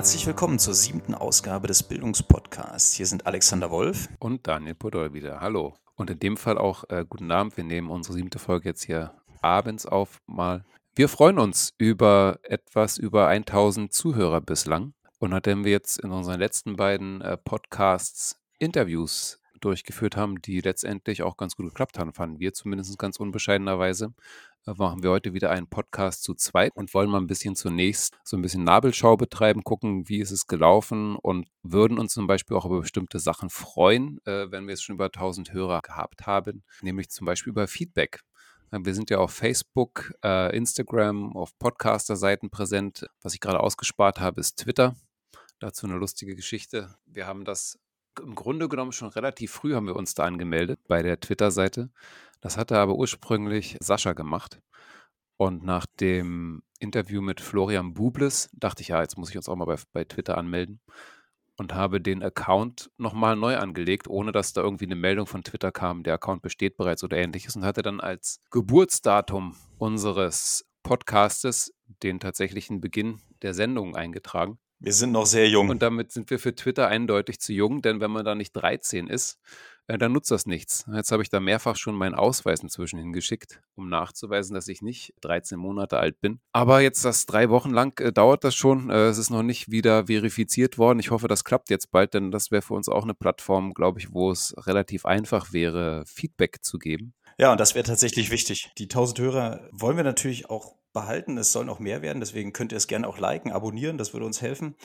Herzlich willkommen zur siebten Ausgabe des Bildungspodcasts. Hier sind Alexander Wolf und Daniel Podol wieder. Hallo. Und in dem Fall auch äh, guten Abend. Wir nehmen unsere siebte Folge jetzt hier abends auf mal. Wir freuen uns über etwas über 1000 Zuhörer bislang. Und nachdem wir jetzt in unseren letzten beiden äh, Podcasts Interviews durchgeführt haben, die letztendlich auch ganz gut geklappt haben, fanden wir zumindest ganz unbescheidenerweise, machen wir heute wieder einen Podcast zu zweit und wollen mal ein bisschen zunächst so ein bisschen Nabelschau betreiben, gucken, wie ist es gelaufen und würden uns zum Beispiel auch über bestimmte Sachen freuen, äh, wenn wir jetzt schon über 1000 Hörer gehabt haben, nämlich zum Beispiel über Feedback. Wir sind ja auf Facebook, äh, Instagram, auf Podcaster-Seiten präsent. Was ich gerade ausgespart habe, ist Twitter. Dazu eine lustige Geschichte. Wir haben das im Grunde genommen schon relativ früh haben wir uns da angemeldet bei der Twitter-Seite. Das hatte aber ursprünglich Sascha gemacht. Und nach dem Interview mit Florian Bubles dachte ich, ja, jetzt muss ich uns auch mal bei, bei Twitter anmelden und habe den Account nochmal neu angelegt, ohne dass da irgendwie eine Meldung von Twitter kam, der Account besteht bereits oder ähnliches und hatte dann als Geburtsdatum unseres Podcastes den tatsächlichen Beginn der Sendung eingetragen. Wir sind noch sehr jung. Und damit sind wir für Twitter eindeutig zu jung, denn wenn man da nicht 13 ist, äh, dann nutzt das nichts. Jetzt habe ich da mehrfach schon meinen Ausweis inzwischen hingeschickt, um nachzuweisen, dass ich nicht 13 Monate alt bin. Aber jetzt das drei Wochen lang äh, dauert das schon. Äh, es ist noch nicht wieder verifiziert worden. Ich hoffe, das klappt jetzt bald, denn das wäre für uns auch eine Plattform, glaube ich, wo es relativ einfach wäre, Feedback zu geben. Ja, und das wäre tatsächlich wichtig. Die 1000 Hörer wollen wir natürlich auch behalten. Es sollen auch mehr werden. Deswegen könnt ihr es gerne auch liken, abonnieren. Das würde uns helfen.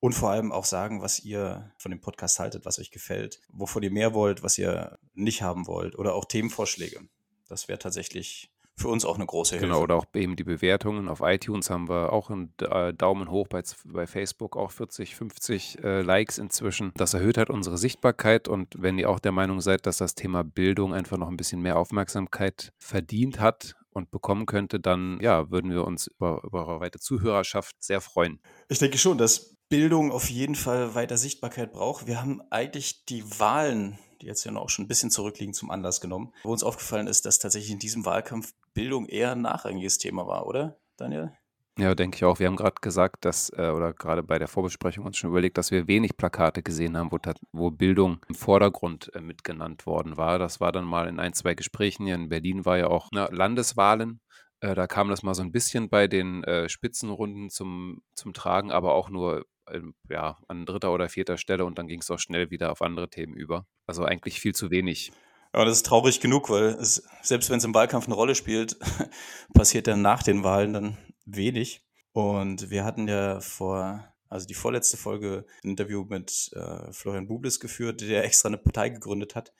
Und vor allem auch sagen, was ihr von dem Podcast haltet, was euch gefällt, wovon ihr mehr wollt, was ihr nicht haben wollt oder auch Themenvorschläge. Das wäre tatsächlich für uns auch eine große Hilfe. Genau, oder auch eben die Bewertungen. Auf iTunes haben wir auch einen äh, Daumen hoch, bei, bei Facebook auch 40, 50 äh, Likes inzwischen. Das erhöht halt unsere Sichtbarkeit und wenn ihr auch der Meinung seid, dass das Thema Bildung einfach noch ein bisschen mehr Aufmerksamkeit verdient hat, und bekommen könnte, dann ja, würden wir uns über, über eure weite Zuhörerschaft sehr freuen. Ich denke schon, dass Bildung auf jeden Fall weiter Sichtbarkeit braucht. Wir haben eigentlich die Wahlen, die jetzt ja noch schon ein bisschen zurückliegen, zum Anlass genommen, wo uns aufgefallen ist, dass tatsächlich in diesem Wahlkampf Bildung eher ein nachrangiges Thema war, oder, Daniel? Ja, denke ich auch. Wir haben gerade gesagt, dass, äh, oder gerade bei der Vorbesprechung uns schon überlegt, dass wir wenig Plakate gesehen haben, wo, wo Bildung im Vordergrund äh, mitgenannt worden war. Das war dann mal in ein, zwei Gesprächen. Hier in Berlin war ja auch ne, Landeswahlen. Äh, da kam das mal so ein bisschen bei den äh, Spitzenrunden zum, zum Tragen, aber auch nur ähm, ja, an dritter oder vierter Stelle und dann ging es auch schnell wieder auf andere Themen über. Also eigentlich viel zu wenig. Ja, das ist traurig genug, weil es, selbst wenn es im Wahlkampf eine Rolle spielt, passiert dann nach den Wahlen dann wenig. Und wir hatten ja vor, also die vorletzte Folge, ein Interview mit äh, Florian Bubles geführt, der extra eine Partei gegründet hat,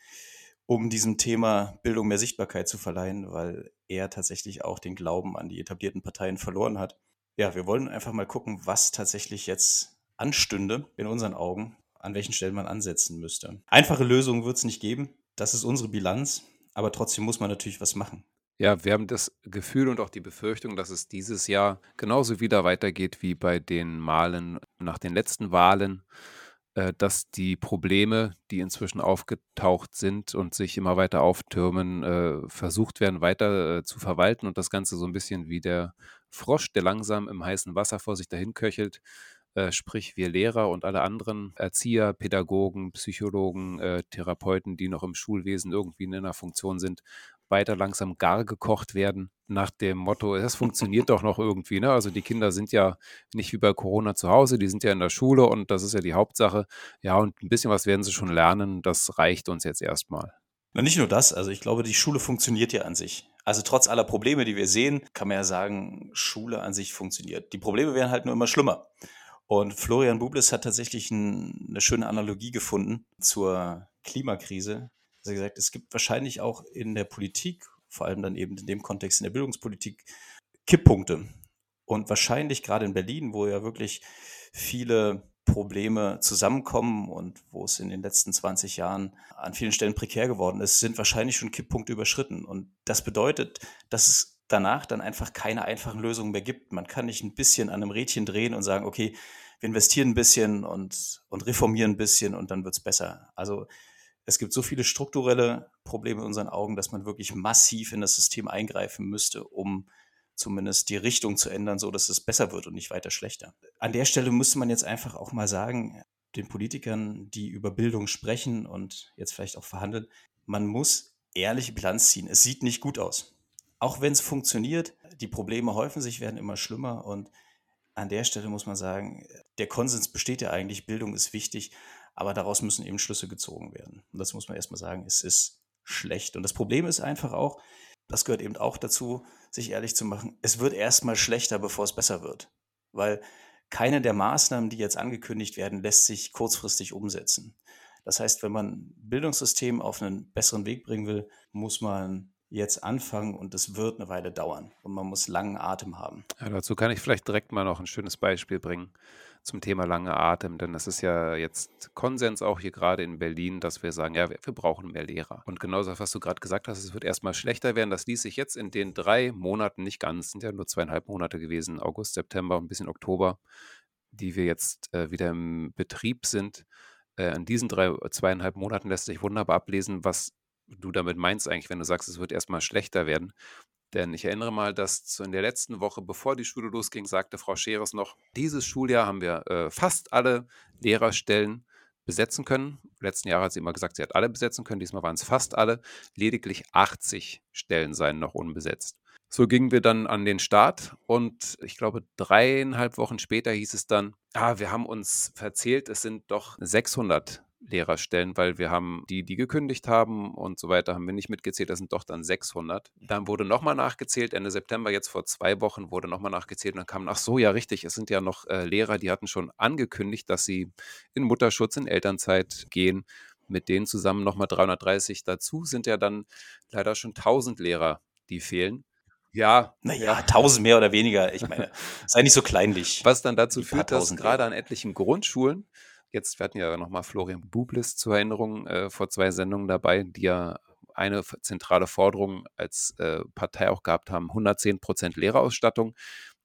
um diesem Thema Bildung mehr Sichtbarkeit zu verleihen, weil er tatsächlich auch den Glauben an die etablierten Parteien verloren hat. Ja, wir wollen einfach mal gucken, was tatsächlich jetzt anstünde in unseren Augen, an welchen Stellen man ansetzen müsste. Einfache Lösungen wird es nicht geben. Das ist unsere Bilanz. Aber trotzdem muss man natürlich was machen. Ja, wir haben das Gefühl und auch die Befürchtung, dass es dieses Jahr genauso wieder weitergeht wie bei den Malen nach den letzten Wahlen, äh, dass die Probleme, die inzwischen aufgetaucht sind und sich immer weiter auftürmen, äh, versucht werden, weiter äh, zu verwalten und das Ganze so ein bisschen wie der Frosch, der langsam im heißen Wasser vor sich dahin köchelt, sprich wir Lehrer und alle anderen Erzieher, Pädagogen, Psychologen, Therapeuten, die noch im Schulwesen irgendwie in einer Funktion sind, weiter langsam gar gekocht werden, nach dem Motto, das funktioniert doch noch irgendwie. Ne? Also die Kinder sind ja nicht wie bei Corona zu Hause, die sind ja in der Schule und das ist ja die Hauptsache. Ja, und ein bisschen was werden sie schon lernen, das reicht uns jetzt erstmal. Na, nicht nur das, also ich glaube, die Schule funktioniert ja an sich. Also trotz aller Probleme, die wir sehen, kann man ja sagen, Schule an sich funktioniert. Die Probleme werden halt nur immer schlimmer. Und Florian Bubles hat tatsächlich ein, eine schöne Analogie gefunden zur Klimakrise. Also gesagt, es gibt wahrscheinlich auch in der Politik, vor allem dann eben in dem Kontext in der Bildungspolitik, Kipppunkte. Und wahrscheinlich gerade in Berlin, wo ja wirklich viele Probleme zusammenkommen und wo es in den letzten 20 Jahren an vielen Stellen prekär geworden ist, sind wahrscheinlich schon Kipppunkte überschritten. Und das bedeutet, dass es danach dann einfach keine einfachen Lösungen mehr gibt. Man kann nicht ein bisschen an einem Rädchen drehen und sagen, okay, wir investieren ein bisschen und, und reformieren ein bisschen und dann wird es besser. Also es gibt so viele strukturelle Probleme in unseren Augen, dass man wirklich massiv in das System eingreifen müsste, um zumindest die Richtung zu ändern, so dass es besser wird und nicht weiter schlechter. An der Stelle müsste man jetzt einfach auch mal sagen, den Politikern, die über Bildung sprechen und jetzt vielleicht auch verhandeln, man muss ehrliche Bilanz ziehen. Es sieht nicht gut aus. Auch wenn es funktioniert, die Probleme häufen sich, werden immer schlimmer und an der Stelle muss man sagen, der Konsens besteht ja eigentlich, Bildung ist wichtig, aber daraus müssen eben Schlüsse gezogen werden. Und das muss man erstmal sagen, es ist schlecht. Und das Problem ist einfach auch, das gehört eben auch dazu, sich ehrlich zu machen, es wird erstmal schlechter, bevor es besser wird. Weil keine der Maßnahmen, die jetzt angekündigt werden, lässt sich kurzfristig umsetzen. Das heißt, wenn man Bildungssystem auf einen besseren Weg bringen will, muss man jetzt anfangen und es wird eine Weile dauern und man muss langen Atem haben. Ja, dazu kann ich vielleicht direkt mal noch ein schönes Beispiel bringen zum Thema lange Atem, denn das ist ja jetzt Konsens auch hier gerade in Berlin, dass wir sagen, ja, wir, wir brauchen mehr Lehrer. Und genauso, was du gerade gesagt hast, es wird erstmal schlechter werden. Das ließ sich jetzt in den drei Monaten nicht ganz, sind ja nur zweieinhalb Monate gewesen, August, September und ein bisschen Oktober, die wir jetzt äh, wieder im Betrieb sind. Äh, in diesen drei, zweieinhalb Monaten lässt sich wunderbar ablesen, was du damit meinst eigentlich, wenn du sagst, es wird erstmal schlechter werden. Denn ich erinnere mal, dass in der letzten Woche, bevor die Schule losging, sagte Frau Scheres noch, dieses Schuljahr haben wir äh, fast alle Lehrerstellen besetzen können. Letzten Jahr hat sie immer gesagt, sie hat alle besetzen können. Diesmal waren es fast alle. Lediglich 80 Stellen seien noch unbesetzt. So gingen wir dann an den Start und ich glaube, dreieinhalb Wochen später hieß es dann, ah, wir haben uns verzählt, es sind doch 600 Lehrerstellen, weil wir haben die, die gekündigt haben und so weiter, haben wir nicht mitgezählt, das sind doch dann 600. Dann wurde nochmal nachgezählt, Ende September, jetzt vor zwei Wochen, wurde nochmal nachgezählt und dann kam, ach so, ja richtig, es sind ja noch äh, Lehrer, die hatten schon angekündigt, dass sie in Mutterschutz, in Elternzeit gehen. Mit denen zusammen nochmal 330 dazu sind ja dann leider schon 1000 Lehrer, die fehlen. Ja. Naja, 1000 mehr oder weniger. Ich meine, sei nicht so kleinlich. Was dann dazu führt, dass gerade an etlichen Grundschulen Jetzt, wir ja nochmal Florian Bublis zur Erinnerung äh, vor zwei Sendungen dabei, die ja eine zentrale Forderung als äh, Partei auch gehabt haben, 110 Prozent Lehrerausstattung.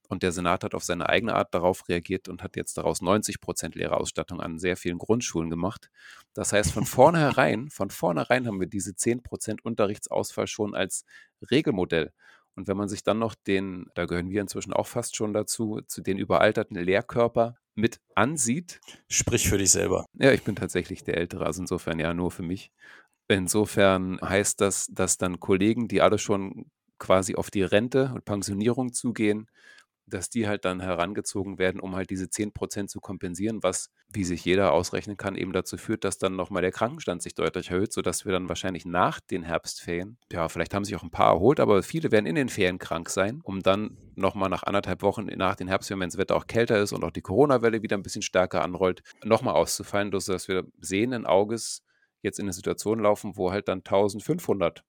Und der Senat hat auf seine eigene Art darauf reagiert und hat jetzt daraus 90 Prozent Lehrerausstattung an sehr vielen Grundschulen gemacht. Das heißt, von vornherein, von vornherein haben wir diese 10 Prozent Unterrichtsausfall schon als Regelmodell. Und wenn man sich dann noch den, da gehören wir inzwischen auch fast schon dazu, zu den überalterten Lehrkörper mit ansieht. Sprich für dich selber. Ja, ich bin tatsächlich der Ältere, also insofern ja nur für mich. Insofern heißt das, dass dann Kollegen, die alle schon quasi auf die Rente und Pensionierung zugehen, dass die halt dann herangezogen werden, um halt diese 10% zu kompensieren, was, wie sich jeder ausrechnen kann, eben dazu führt, dass dann nochmal der Krankenstand sich deutlich erhöht, sodass wir dann wahrscheinlich nach den Herbstferien, ja, vielleicht haben sich auch ein paar erholt, aber viele werden in den Ferien krank sein, um dann nochmal nach anderthalb Wochen nach den Herbstferien, wenn das Wetter auch kälter ist und auch die Corona-Welle wieder ein bisschen stärker anrollt, nochmal auszufallen, dass wir sehenden Auges jetzt in eine Situation laufen, wo halt dann 1500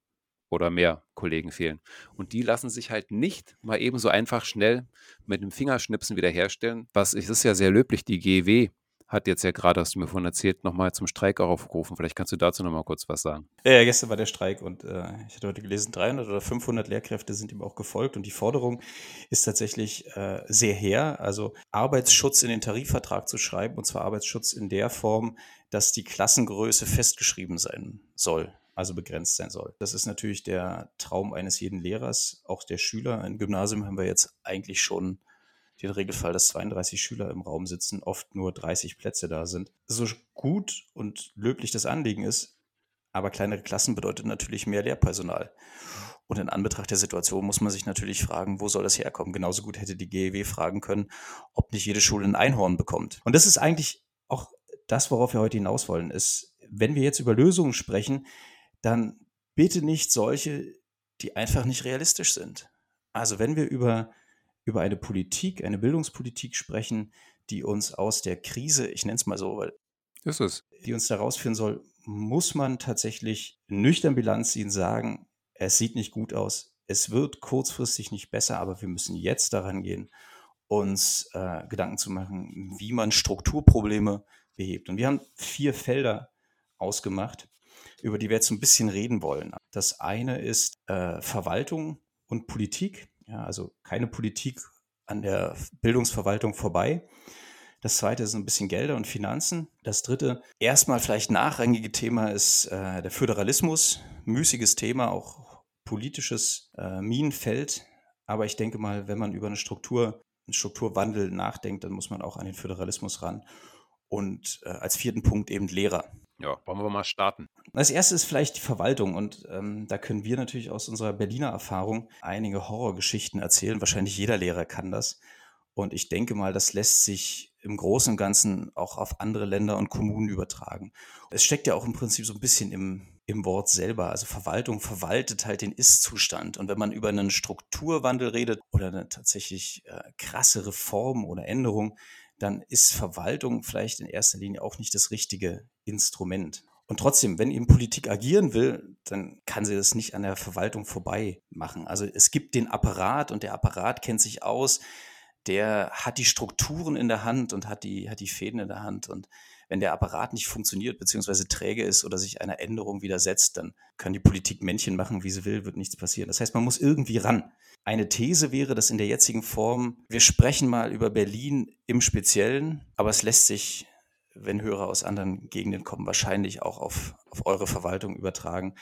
oder mehr Kollegen fehlen. Und die lassen sich halt nicht mal eben so einfach schnell mit dem Fingerschnipsen wiederherstellen. Was ist ja sehr löblich, die GW hat jetzt ja gerade, hast du mir vorhin erzählt, nochmal zum Streik auch aufgerufen. Vielleicht kannst du dazu nochmal kurz was sagen. Ja, ja, gestern war der Streik und äh, ich hatte heute gelesen, 300 oder 500 Lehrkräfte sind ihm auch gefolgt und die Forderung ist tatsächlich äh, sehr her, also Arbeitsschutz in den Tarifvertrag zu schreiben und zwar Arbeitsschutz in der Form, dass die Klassengröße festgeschrieben sein soll also begrenzt sein soll. Das ist natürlich der Traum eines jeden Lehrers, auch der Schüler. Im Gymnasium haben wir jetzt eigentlich schon den Regelfall, dass 32 Schüler im Raum sitzen, oft nur 30 Plätze da sind. So gut und löblich das Anliegen ist, aber kleinere Klassen bedeutet natürlich mehr Lehrpersonal. Und in Anbetracht der Situation muss man sich natürlich fragen, wo soll das herkommen? Genauso gut hätte die GEW fragen können, ob nicht jede Schule ein Einhorn bekommt. Und das ist eigentlich auch das, worauf wir heute hinaus wollen, ist, wenn wir jetzt über Lösungen sprechen, dann bitte nicht solche, die einfach nicht realistisch sind. Also wenn wir über, über eine Politik, eine Bildungspolitik sprechen, die uns aus der Krise, ich nenne es mal so, weil ist es. die uns da rausführen soll, muss man tatsächlich nüchtern Bilanz ziehen, sagen, es sieht nicht gut aus, es wird kurzfristig nicht besser, aber wir müssen jetzt daran gehen, uns äh, Gedanken zu machen, wie man Strukturprobleme behebt. Und wir haben vier Felder ausgemacht, über die wir jetzt ein bisschen reden wollen. Das eine ist äh, Verwaltung und Politik, ja, also keine Politik an der Bildungsverwaltung vorbei. Das zweite ist ein bisschen Gelder und Finanzen. Das dritte, erstmal vielleicht nachrangige Thema ist äh, der Föderalismus. Müßiges Thema, auch politisches äh, Minenfeld. Aber ich denke mal, wenn man über eine Struktur, einen Strukturwandel nachdenkt, dann muss man auch an den Föderalismus ran. Und äh, als vierten Punkt eben Lehrer. Ja, wollen wir mal starten. Als erstes vielleicht die Verwaltung. Und ähm, da können wir natürlich aus unserer Berliner Erfahrung einige Horrorgeschichten erzählen. Wahrscheinlich jeder Lehrer kann das. Und ich denke mal, das lässt sich im Großen und Ganzen auch auf andere Länder und Kommunen übertragen. Es steckt ja auch im Prinzip so ein bisschen im, im Wort selber. Also Verwaltung verwaltet halt den Ist-Zustand. Und wenn man über einen Strukturwandel redet oder eine tatsächlich äh, krasse Reform oder Änderung, dann ist Verwaltung vielleicht in erster Linie auch nicht das richtige Instrument. Und trotzdem, wenn eben Politik agieren will, dann kann sie das nicht an der Verwaltung vorbei machen. Also es gibt den Apparat und der Apparat kennt sich aus der hat die Strukturen in der Hand und hat die, hat die Fäden in der Hand. Und wenn der Apparat nicht funktioniert, beziehungsweise träge ist oder sich einer Änderung widersetzt, dann kann die Politik Männchen machen, wie sie will, wird nichts passieren. Das heißt, man muss irgendwie ran. Eine These wäre, dass in der jetzigen Form, wir sprechen mal über Berlin im Speziellen, aber es lässt sich, wenn Hörer aus anderen Gegenden kommen, wahrscheinlich auch auf, auf eure Verwaltung übertragen,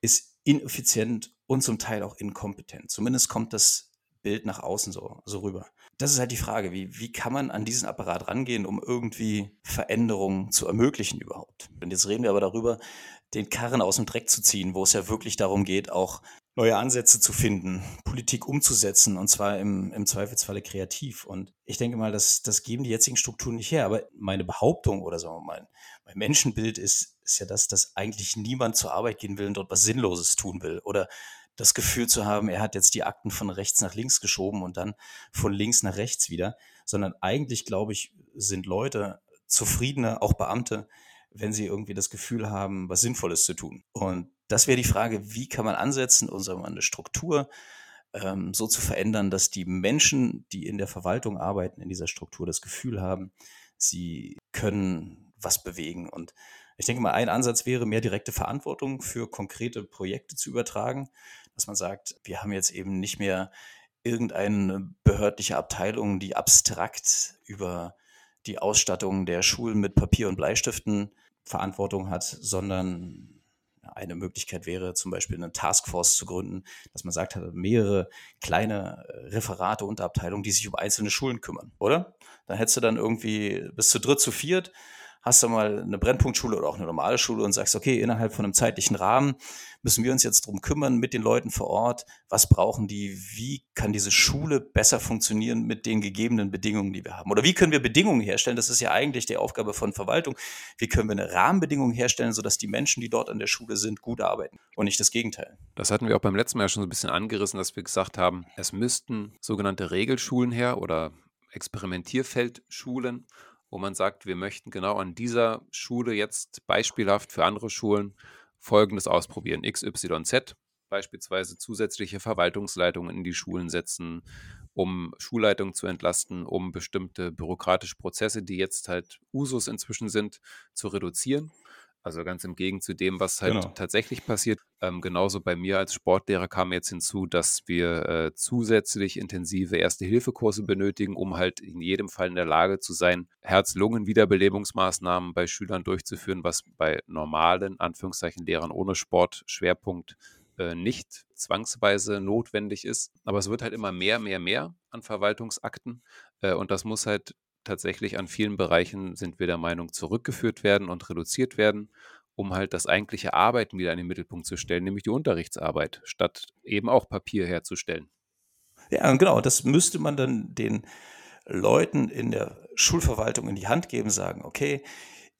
ist ineffizient und zum Teil auch inkompetent. Zumindest kommt das Bild nach außen so, so rüber. Das ist halt die Frage, wie, wie kann man an diesen Apparat rangehen, um irgendwie Veränderungen zu ermöglichen überhaupt? Und jetzt reden wir aber darüber, den Karren aus dem Dreck zu ziehen, wo es ja wirklich darum geht, auch neue Ansätze zu finden, Politik umzusetzen und zwar im, im Zweifelsfalle kreativ. Und ich denke mal, das, das geben die jetzigen Strukturen nicht her. Aber meine Behauptung oder so, mein, mein Menschenbild ist, ist ja das, dass eigentlich niemand zur Arbeit gehen will und dort was Sinnloses tun will oder das Gefühl zu haben, er hat jetzt die Akten von rechts nach links geschoben und dann von links nach rechts wieder, sondern eigentlich, glaube ich, sind Leute zufriedener, auch Beamte, wenn sie irgendwie das Gefühl haben, was Sinnvolles zu tun. Und das wäre die Frage, wie kann man ansetzen, unsere eine Struktur ähm, so zu verändern, dass die Menschen, die in der Verwaltung arbeiten, in dieser Struktur das Gefühl haben, sie können was bewegen. Und ich denke mal, ein Ansatz wäre, mehr direkte Verantwortung für konkrete Projekte zu übertragen dass man sagt, wir haben jetzt eben nicht mehr irgendeine behördliche Abteilung, die abstrakt über die Ausstattung der Schulen mit Papier und Bleistiften Verantwortung hat, sondern eine Möglichkeit wäre zum Beispiel eine Taskforce zu gründen, dass man sagt, mehrere kleine Referate, Unterabteilungen, die sich um einzelne Schulen kümmern, oder? Dann hättest du dann irgendwie bis zu dritt, zu viert hast du mal eine Brennpunktschule oder auch eine normale Schule und sagst, okay, innerhalb von einem zeitlichen Rahmen müssen wir uns jetzt drum kümmern mit den Leuten vor Ort. Was brauchen die? Wie kann diese Schule besser funktionieren mit den gegebenen Bedingungen, die wir haben? Oder wie können wir Bedingungen herstellen? Das ist ja eigentlich die Aufgabe von Verwaltung. Wie können wir eine Rahmenbedingung herstellen, sodass die Menschen, die dort an der Schule sind, gut arbeiten und nicht das Gegenteil? Das hatten wir auch beim letzten Mal schon so ein bisschen angerissen, dass wir gesagt haben, es müssten sogenannte Regelschulen her oder Experimentierfeldschulen wo man sagt, wir möchten genau an dieser Schule jetzt beispielhaft für andere Schulen Folgendes ausprobieren. XYZ, beispielsweise zusätzliche Verwaltungsleitungen in die Schulen setzen, um Schulleitungen zu entlasten, um bestimmte bürokratische Prozesse, die jetzt halt Usus inzwischen sind, zu reduzieren. Also ganz im Gegensatz zu dem, was halt genau. tatsächlich passiert. Ähm, genauso bei mir als Sportlehrer kam jetzt hinzu, dass wir äh, zusätzlich intensive Erste-Hilfe-Kurse benötigen, um halt in jedem Fall in der Lage zu sein, Herz-Lungen-Wiederbelebungsmaßnahmen bei Schülern durchzuführen, was bei normalen, Anführungszeichen, Lehrern ohne Sportschwerpunkt äh, nicht zwangsweise notwendig ist. Aber es wird halt immer mehr, mehr, mehr an Verwaltungsakten. Äh, und das muss halt tatsächlich an vielen Bereichen, sind wir der Meinung, zurückgeführt werden und reduziert werden, um halt das eigentliche Arbeiten wieder in den Mittelpunkt zu stellen, nämlich die Unterrichtsarbeit, statt eben auch Papier herzustellen. Ja, genau, das müsste man dann den Leuten in der Schulverwaltung in die Hand geben, sagen, okay,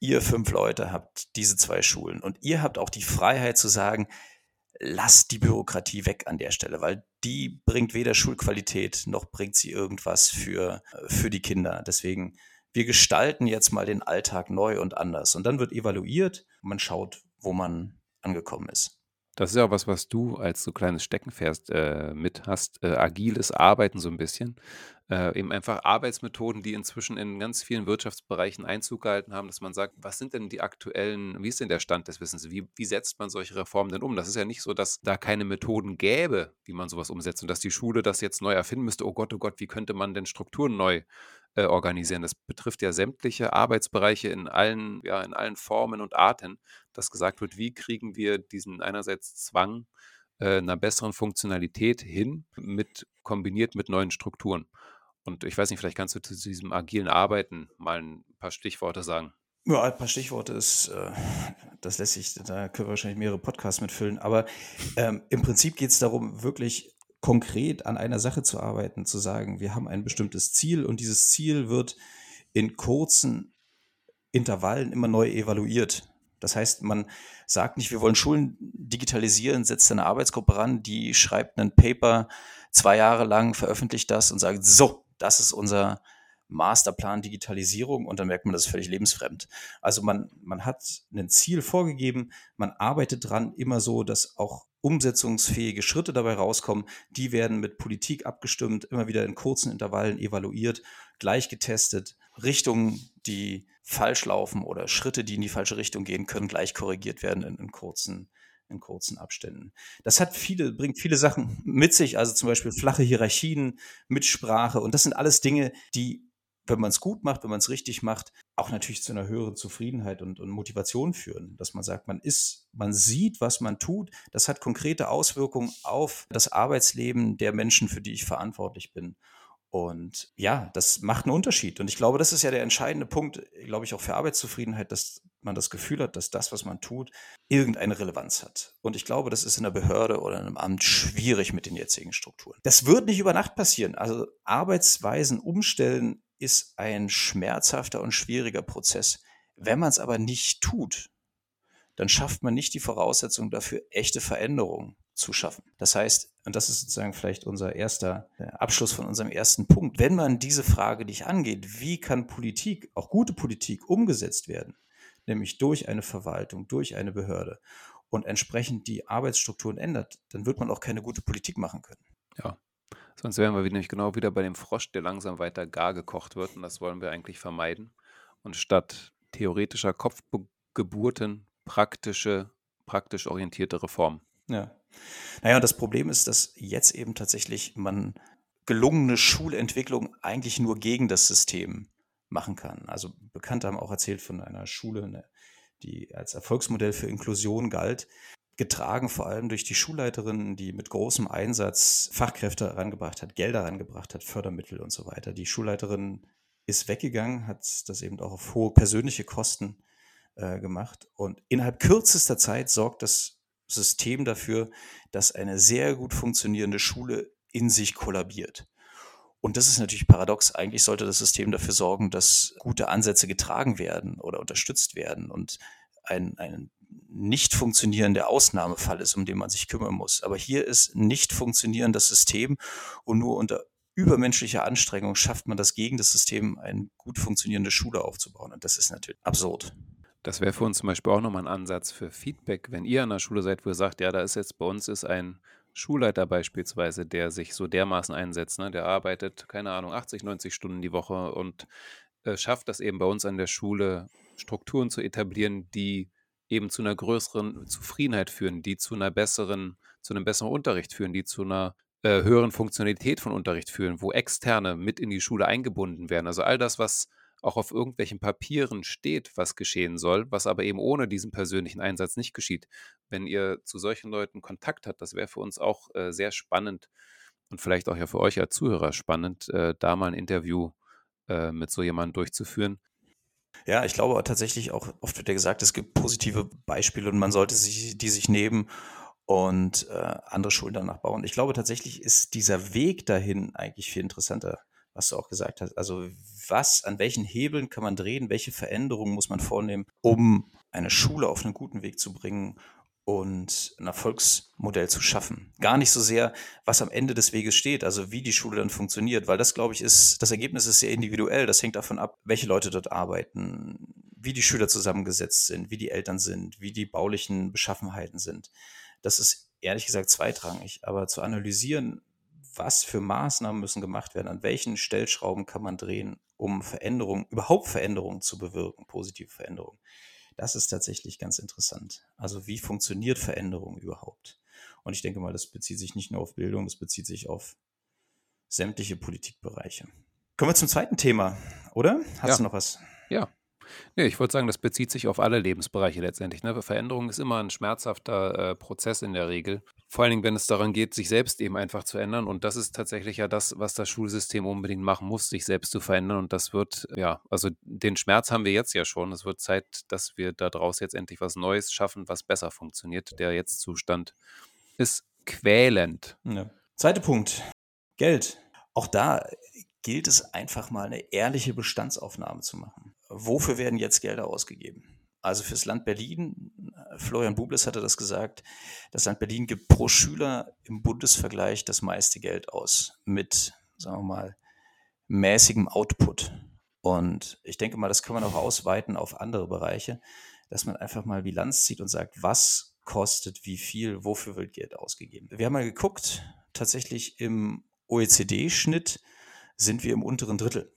ihr fünf Leute habt diese zwei Schulen und ihr habt auch die Freiheit zu sagen, lasst die Bürokratie weg an der Stelle, weil die bringt weder Schulqualität noch bringt sie irgendwas für, für die Kinder. Deswegen, wir gestalten jetzt mal den Alltag neu und anders. Und dann wird evaluiert man schaut, wo man angekommen ist. Das ist ja auch was, was du als so kleines Steckenpferd äh, mit hast. Äh, agiles Arbeiten so ein bisschen. Äh, eben einfach Arbeitsmethoden, die inzwischen in ganz vielen Wirtschaftsbereichen Einzug gehalten haben, dass man sagt, was sind denn die aktuellen, wie ist denn der Stand des Wissens? Wie, wie setzt man solche Reformen denn um? Das ist ja nicht so, dass da keine Methoden gäbe, wie man sowas umsetzt und dass die Schule das jetzt neu erfinden müsste. Oh Gott, oh Gott, wie könnte man denn Strukturen neu äh, organisieren? Das betrifft ja sämtliche Arbeitsbereiche in allen, ja, in allen Formen und Arten, dass gesagt wird, wie kriegen wir diesen einerseits Zwang äh, einer besseren Funktionalität hin, mit, kombiniert mit neuen Strukturen. Und ich weiß nicht, vielleicht kannst du zu diesem agilen Arbeiten mal ein paar Stichworte sagen. Ja, ein paar Stichworte ist, äh, das lässt sich, da können wir wahrscheinlich mehrere Podcasts mitfüllen. Aber ähm, im Prinzip geht es darum, wirklich konkret an einer Sache zu arbeiten, zu sagen, wir haben ein bestimmtes Ziel und dieses Ziel wird in kurzen Intervallen immer neu evaluiert. Das heißt, man sagt nicht, wir wollen Schulen digitalisieren, setzt eine Arbeitsgruppe ran, die schreibt ein Paper zwei Jahre lang, veröffentlicht das und sagt, so, das ist unser Masterplan Digitalisierung und dann merkt man, das ist völlig lebensfremd. Also man, man hat ein Ziel vorgegeben, man arbeitet dran immer so, dass auch umsetzungsfähige Schritte dabei rauskommen. Die werden mit Politik abgestimmt, immer wieder in kurzen Intervallen evaluiert, gleich getestet. Richtungen, die falsch laufen oder Schritte, die in die falsche Richtung gehen, können gleich korrigiert werden in, in kurzen in kurzen Abständen. Das hat viele, bringt viele Sachen mit sich, also zum Beispiel flache Hierarchien, Mitsprache und das sind alles Dinge, die wenn man es gut macht, wenn man es richtig macht, auch natürlich zu einer höheren Zufriedenheit und, und, Motivation führen. Dass man sagt, man ist, man sieht, was man tut. Das hat konkrete Auswirkungen auf das Arbeitsleben der Menschen, für die ich verantwortlich bin. Und ja, das macht einen Unterschied. Und ich glaube, das ist ja der entscheidende Punkt, glaube ich, auch für Arbeitszufriedenheit, dass man das Gefühl hat, dass das, was man tut, irgendeine Relevanz hat. Und ich glaube, das ist in der Behörde oder in einem Amt schwierig mit den jetzigen Strukturen. Das wird nicht über Nacht passieren. Also Arbeitsweisen umstellen ist ein schmerzhafter und schwieriger Prozess. Wenn man es aber nicht tut, dann schafft man nicht die Voraussetzung dafür, echte Veränderungen zu schaffen. Das heißt, und das ist sozusagen vielleicht unser erster äh, Abschluss von unserem ersten Punkt, wenn man diese Frage nicht angeht, wie kann Politik, auch gute Politik, umgesetzt werden, nämlich durch eine Verwaltung, durch eine Behörde und entsprechend die Arbeitsstrukturen ändert, dann wird man auch keine gute Politik machen können. Ja, Sonst wären wir nämlich genau wieder bei dem Frosch, der langsam weiter gar gekocht wird. Und das wollen wir eigentlich vermeiden. Und statt theoretischer Kopfgeburten praktische, praktisch orientierte Reformen. Ja. Naja, das Problem ist, dass jetzt eben tatsächlich man gelungene Schulentwicklung eigentlich nur gegen das System machen kann. Also Bekannte haben auch erzählt von einer Schule, ne, die als Erfolgsmodell für Inklusion galt, getragen vor allem durch die Schulleiterin, die mit großem Einsatz Fachkräfte herangebracht hat, Gelder herangebracht hat, Fördermittel und so weiter. Die Schulleiterin ist weggegangen, hat das eben auch auf hohe persönliche Kosten äh, gemacht und innerhalb kürzester Zeit sorgt das System dafür, dass eine sehr gut funktionierende Schule in sich kollabiert. Und das ist natürlich paradox. Eigentlich sollte das System dafür sorgen, dass gute Ansätze getragen werden oder unterstützt werden und ein, ein nicht funktionierender Ausnahmefall ist, um den man sich kümmern muss. Aber hier ist nicht funktionierendes System und nur unter übermenschlicher Anstrengung schafft man das gegen das System, eine gut funktionierende Schule aufzubauen. Und das ist natürlich absurd. Das wäre für uns zum Beispiel auch nochmal ein Ansatz für Feedback, wenn ihr an der Schule seid, wo ihr sagt, ja, da ist jetzt bei uns ist ein Schulleiter beispielsweise, der sich so dermaßen einsetzt, ne? der arbeitet, keine Ahnung, 80, 90 Stunden die Woche und äh, schafft das eben bei uns an der Schule, Strukturen zu etablieren, die eben zu einer größeren Zufriedenheit führen, die zu einer besseren, zu einem besseren Unterricht führen, die zu einer äh, höheren Funktionalität von Unterricht führen, wo Externe mit in die Schule eingebunden werden. Also all das, was auch auf irgendwelchen Papieren steht, was geschehen soll, was aber eben ohne diesen persönlichen Einsatz nicht geschieht. Wenn ihr zu solchen Leuten Kontakt habt, das wäre für uns auch äh, sehr spannend und vielleicht auch ja für euch als Zuhörer spannend, äh, da mal ein Interview äh, mit so jemandem durchzuführen, ja, ich glaube tatsächlich auch, oft wird ja gesagt, es gibt positive Beispiele und man sollte sich, die sich nehmen und äh, andere Schulen danach bauen. Ich glaube tatsächlich ist dieser Weg dahin eigentlich viel interessanter, was du auch gesagt hast. Also was, an welchen Hebeln kann man drehen, welche Veränderungen muss man vornehmen, um eine Schule auf einen guten Weg zu bringen und ein Erfolgsmodell zu schaffen. Gar nicht so sehr, was am Ende des Weges steht, also wie die Schule dann funktioniert, weil das, glaube ich, ist, das Ergebnis ist sehr individuell. Das hängt davon ab, welche Leute dort arbeiten, wie die Schüler zusammengesetzt sind, wie die Eltern sind, wie die baulichen Beschaffenheiten sind. Das ist ehrlich gesagt zweitrangig, aber zu analysieren, was für Maßnahmen müssen gemacht werden, an welchen Stellschrauben kann man drehen, um Veränderungen, überhaupt Veränderungen zu bewirken, positive Veränderungen das ist tatsächlich ganz interessant. Also wie funktioniert Veränderung überhaupt? Und ich denke mal, das bezieht sich nicht nur auf Bildung, das bezieht sich auf sämtliche Politikbereiche. Kommen wir zum zweiten Thema, oder? Hast ja. du noch was? Ja. Nee, ich wollte sagen, das bezieht sich auf alle Lebensbereiche letztendlich. Ne? Veränderung ist immer ein schmerzhafter äh, Prozess in der Regel. Vor allen Dingen, wenn es daran geht, sich selbst eben einfach zu ändern. Und das ist tatsächlich ja das, was das Schulsystem unbedingt machen muss, sich selbst zu verändern. Und das wird, ja, also den Schmerz haben wir jetzt ja schon. Es wird Zeit, dass wir daraus jetzt endlich was Neues schaffen, was besser funktioniert. Der Jetzt-Zustand ist quälend. Ja. Zweiter Punkt. Geld. Auch da gilt es einfach mal eine ehrliche Bestandsaufnahme zu machen. Wofür werden jetzt Gelder ausgegeben? Also fürs Land Berlin, Florian Bubles hatte das gesagt, das Land Berlin gibt pro Schüler im Bundesvergleich das meiste Geld aus mit, sagen wir mal, mäßigem Output. Und ich denke mal, das kann man auch ausweiten auf andere Bereiche, dass man einfach mal Bilanz zieht und sagt, was kostet wie viel, wofür wird Geld ausgegeben. Wir haben mal geguckt, tatsächlich im OECD-Schnitt sind wir im unteren Drittel.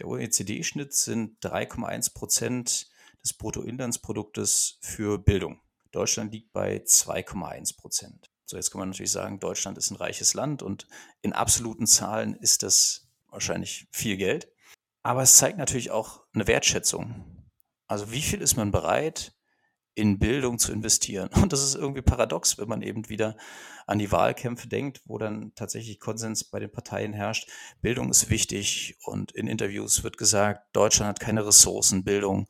Der OECD-Schnitt sind 3,1 Prozent des Bruttoinlandsproduktes für Bildung. Deutschland liegt bei 2,1 Prozent. So, jetzt kann man natürlich sagen, Deutschland ist ein reiches Land und in absoluten Zahlen ist das wahrscheinlich viel Geld. Aber es zeigt natürlich auch eine Wertschätzung. Also wie viel ist man bereit, in Bildung zu investieren. Und das ist irgendwie paradox, wenn man eben wieder an die Wahlkämpfe denkt, wo dann tatsächlich Konsens bei den Parteien herrscht. Bildung ist wichtig und in Interviews wird gesagt, Deutschland hat keine Ressourcen, Bildung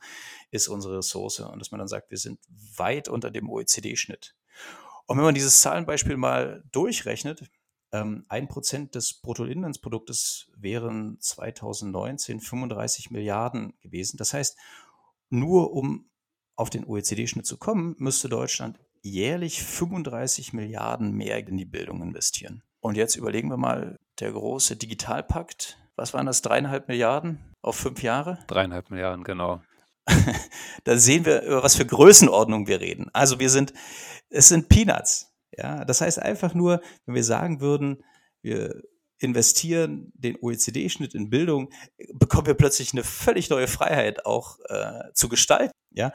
ist unsere Ressource. Und dass man dann sagt, wir sind weit unter dem OECD-Schnitt. Und wenn man dieses Zahlenbeispiel mal durchrechnet, ähm, ein Prozent des Bruttoinlandsproduktes wären 2019 35 Milliarden gewesen. Das heißt, nur um auf den OECD-Schnitt zu kommen, müsste Deutschland jährlich 35 Milliarden mehr in die Bildung investieren. Und jetzt überlegen wir mal, der große Digitalpakt, was waren das, dreieinhalb Milliarden auf fünf Jahre? Dreieinhalb Milliarden, genau. da sehen wir, über was für Größenordnung wir reden. Also wir sind, es sind Peanuts. Ja, das heißt einfach nur, wenn wir sagen würden, wir investieren den OECD-Schnitt in Bildung, bekommen wir plötzlich eine völlig neue Freiheit auch äh, zu gestalten. Ja,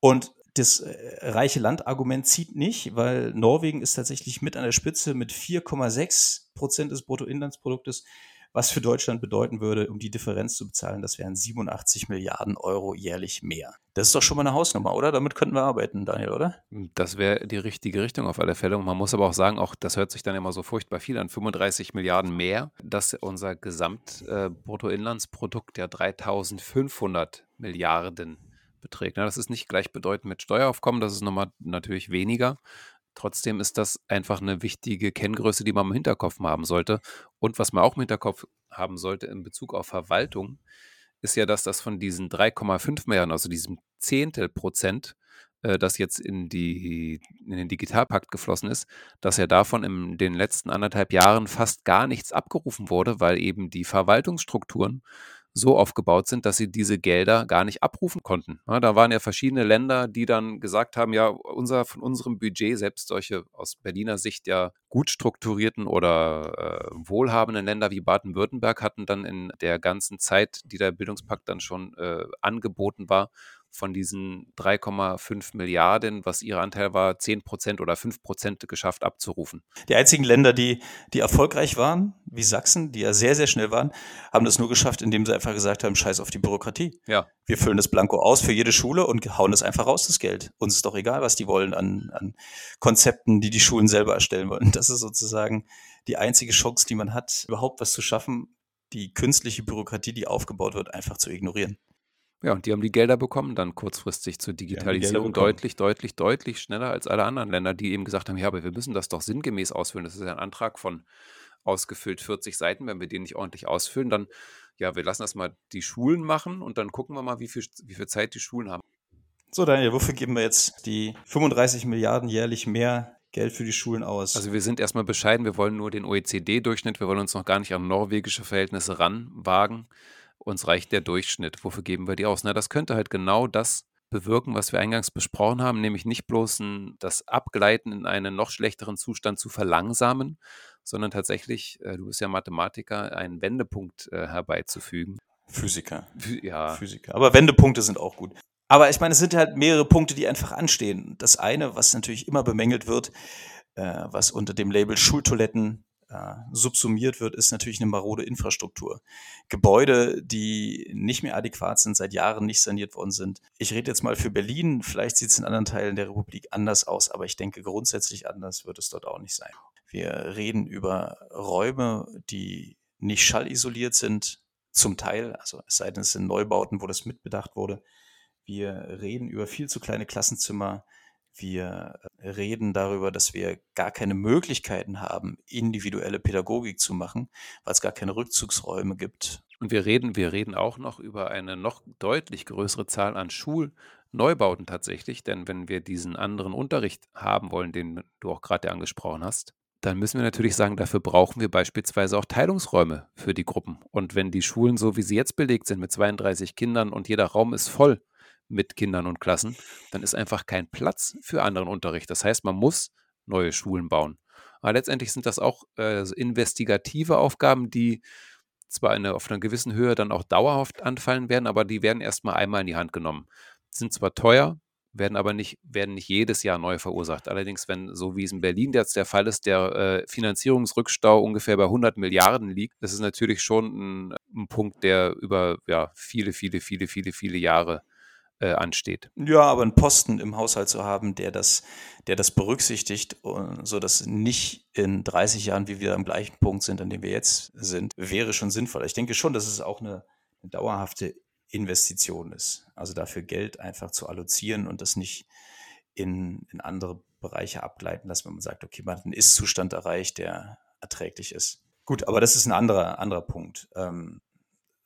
und das äh, reiche Land-Argument zieht nicht, weil Norwegen ist tatsächlich mit an der Spitze mit 4,6 Prozent des Bruttoinlandsproduktes was für Deutschland bedeuten würde, um die Differenz zu bezahlen, das wären 87 Milliarden Euro jährlich mehr. Das ist doch schon mal eine Hausnummer, oder? Damit könnten wir arbeiten, Daniel, oder? Das wäre die richtige Richtung auf alle Fälle. Und man muss aber auch sagen, auch das hört sich dann immer so furchtbar viel an, 35 Milliarden mehr, dass unser Gesamtbruttoinlandsprodukt ja 3500 Milliarden beträgt. Das ist nicht gleichbedeutend mit Steueraufkommen, das ist nochmal natürlich weniger. Trotzdem ist das einfach eine wichtige Kenngröße, die man im Hinterkopf haben sollte. Und was man auch im Hinterkopf haben sollte in Bezug auf Verwaltung, ist ja, dass das von diesen 3,5 Milliarden, also diesem Zehntel Prozent, äh, das jetzt in, die, in den Digitalpakt geflossen ist, dass ja davon in den letzten anderthalb Jahren fast gar nichts abgerufen wurde, weil eben die Verwaltungsstrukturen so aufgebaut sind, dass sie diese Gelder gar nicht abrufen konnten. Ja, da waren ja verschiedene Länder, die dann gesagt haben, ja, unser, von unserem Budget, selbst solche aus Berliner Sicht ja gut strukturierten oder äh, wohlhabenden Länder wie Baden-Württemberg hatten dann in der ganzen Zeit, die der Bildungspakt dann schon äh, angeboten war, von diesen 3,5 Milliarden, was ihr Anteil war, 10 Prozent oder 5 Prozent geschafft abzurufen. Die einzigen Länder, die, die erfolgreich waren, wie Sachsen, die ja sehr, sehr schnell waren, haben das nur geschafft, indem sie einfach gesagt haben, scheiß auf die Bürokratie. Ja. Wir füllen das Blanko aus für jede Schule und hauen das einfach raus, das Geld. Uns ist doch egal, was die wollen an, an Konzepten, die die Schulen selber erstellen wollen. Das ist sozusagen die einzige Chance, die man hat, überhaupt was zu schaffen, die künstliche Bürokratie, die aufgebaut wird, einfach zu ignorieren. Ja, und die haben die Gelder bekommen, dann kurzfristig zur Digitalisierung deutlich, deutlich, deutlich schneller als alle anderen Länder, die eben gesagt haben, ja, aber wir müssen das doch sinngemäß ausfüllen. Das ist ja ein Antrag von ausgefüllt 40 Seiten. Wenn wir den nicht ordentlich ausfüllen, dann, ja, wir lassen das mal die Schulen machen und dann gucken wir mal, wie viel, wie viel Zeit die Schulen haben. So, Daniel, wofür geben wir jetzt die 35 Milliarden jährlich mehr Geld für die Schulen aus? Also wir sind erstmal bescheiden, wir wollen nur den OECD-Durchschnitt, wir wollen uns noch gar nicht an norwegische Verhältnisse ranwagen uns reicht der Durchschnitt. Wofür geben wir die aus? Na, das könnte halt genau das bewirken, was wir eingangs besprochen haben, nämlich nicht bloß ein, das Abgleiten in einen noch schlechteren Zustand zu verlangsamen, sondern tatsächlich, äh, du bist ja Mathematiker, einen Wendepunkt äh, herbeizufügen. Physiker. ja. Physiker. Aber Wendepunkte sind auch gut. Aber ich meine, es sind halt mehrere Punkte, die einfach anstehen. Das eine, was natürlich immer bemängelt wird, äh, was unter dem Label Schultoiletten äh, subsumiert wird, ist natürlich eine marode Infrastruktur. Gebäude, die nicht mehr adäquat sind, seit Jahren nicht saniert worden sind. Ich rede jetzt mal für Berlin, vielleicht sieht es in anderen Teilen der Republik anders aus, aber ich denke grundsätzlich anders wird es dort auch nicht sein. Wir reden über Räume, die nicht schallisoliert sind, zum Teil, also es sei denn, es sind Neubauten, wo das mitbedacht wurde. Wir reden über viel zu kleine Klassenzimmer, wir reden darüber, dass wir gar keine Möglichkeiten haben, individuelle Pädagogik zu machen, weil es gar keine Rückzugsräume gibt. Und wir reden, wir reden auch noch über eine noch deutlich größere Zahl an Schulneubauten tatsächlich, denn wenn wir diesen anderen Unterricht haben wollen, den du auch gerade angesprochen hast, dann müssen wir natürlich sagen, dafür brauchen wir beispielsweise auch Teilungsräume für die Gruppen. Und wenn die Schulen so wie sie jetzt belegt sind mit 32 Kindern und jeder Raum ist voll, mit Kindern und Klassen, dann ist einfach kein Platz für anderen Unterricht. Das heißt, man muss neue Schulen bauen. Aber letztendlich sind das auch äh, investigative Aufgaben, die zwar eine, auf einer gewissen Höhe dann auch dauerhaft anfallen werden, aber die werden erstmal einmal in die Hand genommen. Sind zwar teuer, werden aber nicht, werden nicht jedes Jahr neu verursacht. Allerdings, wenn, so wie es in Berlin jetzt der Fall ist, der äh, Finanzierungsrückstau ungefähr bei 100 Milliarden liegt, das ist natürlich schon ein, ein Punkt, der über ja, viele, viele, viele, viele, viele Jahre äh, ansteht. Ja, aber einen Posten im Haushalt zu haben, der das, der das berücksichtigt, sodass nicht in 30 Jahren wie wir am gleichen Punkt sind, an dem wir jetzt sind, wäre schon sinnvoll. Ich denke schon, dass es auch eine, eine dauerhafte Investition ist. Also dafür Geld einfach zu allozieren und das nicht in, in andere Bereiche abgleiten lassen, wenn man sagt, okay, man hat einen Ist-Zustand erreicht, der erträglich ist. Gut, aber das ist ein anderer, anderer Punkt. Ähm,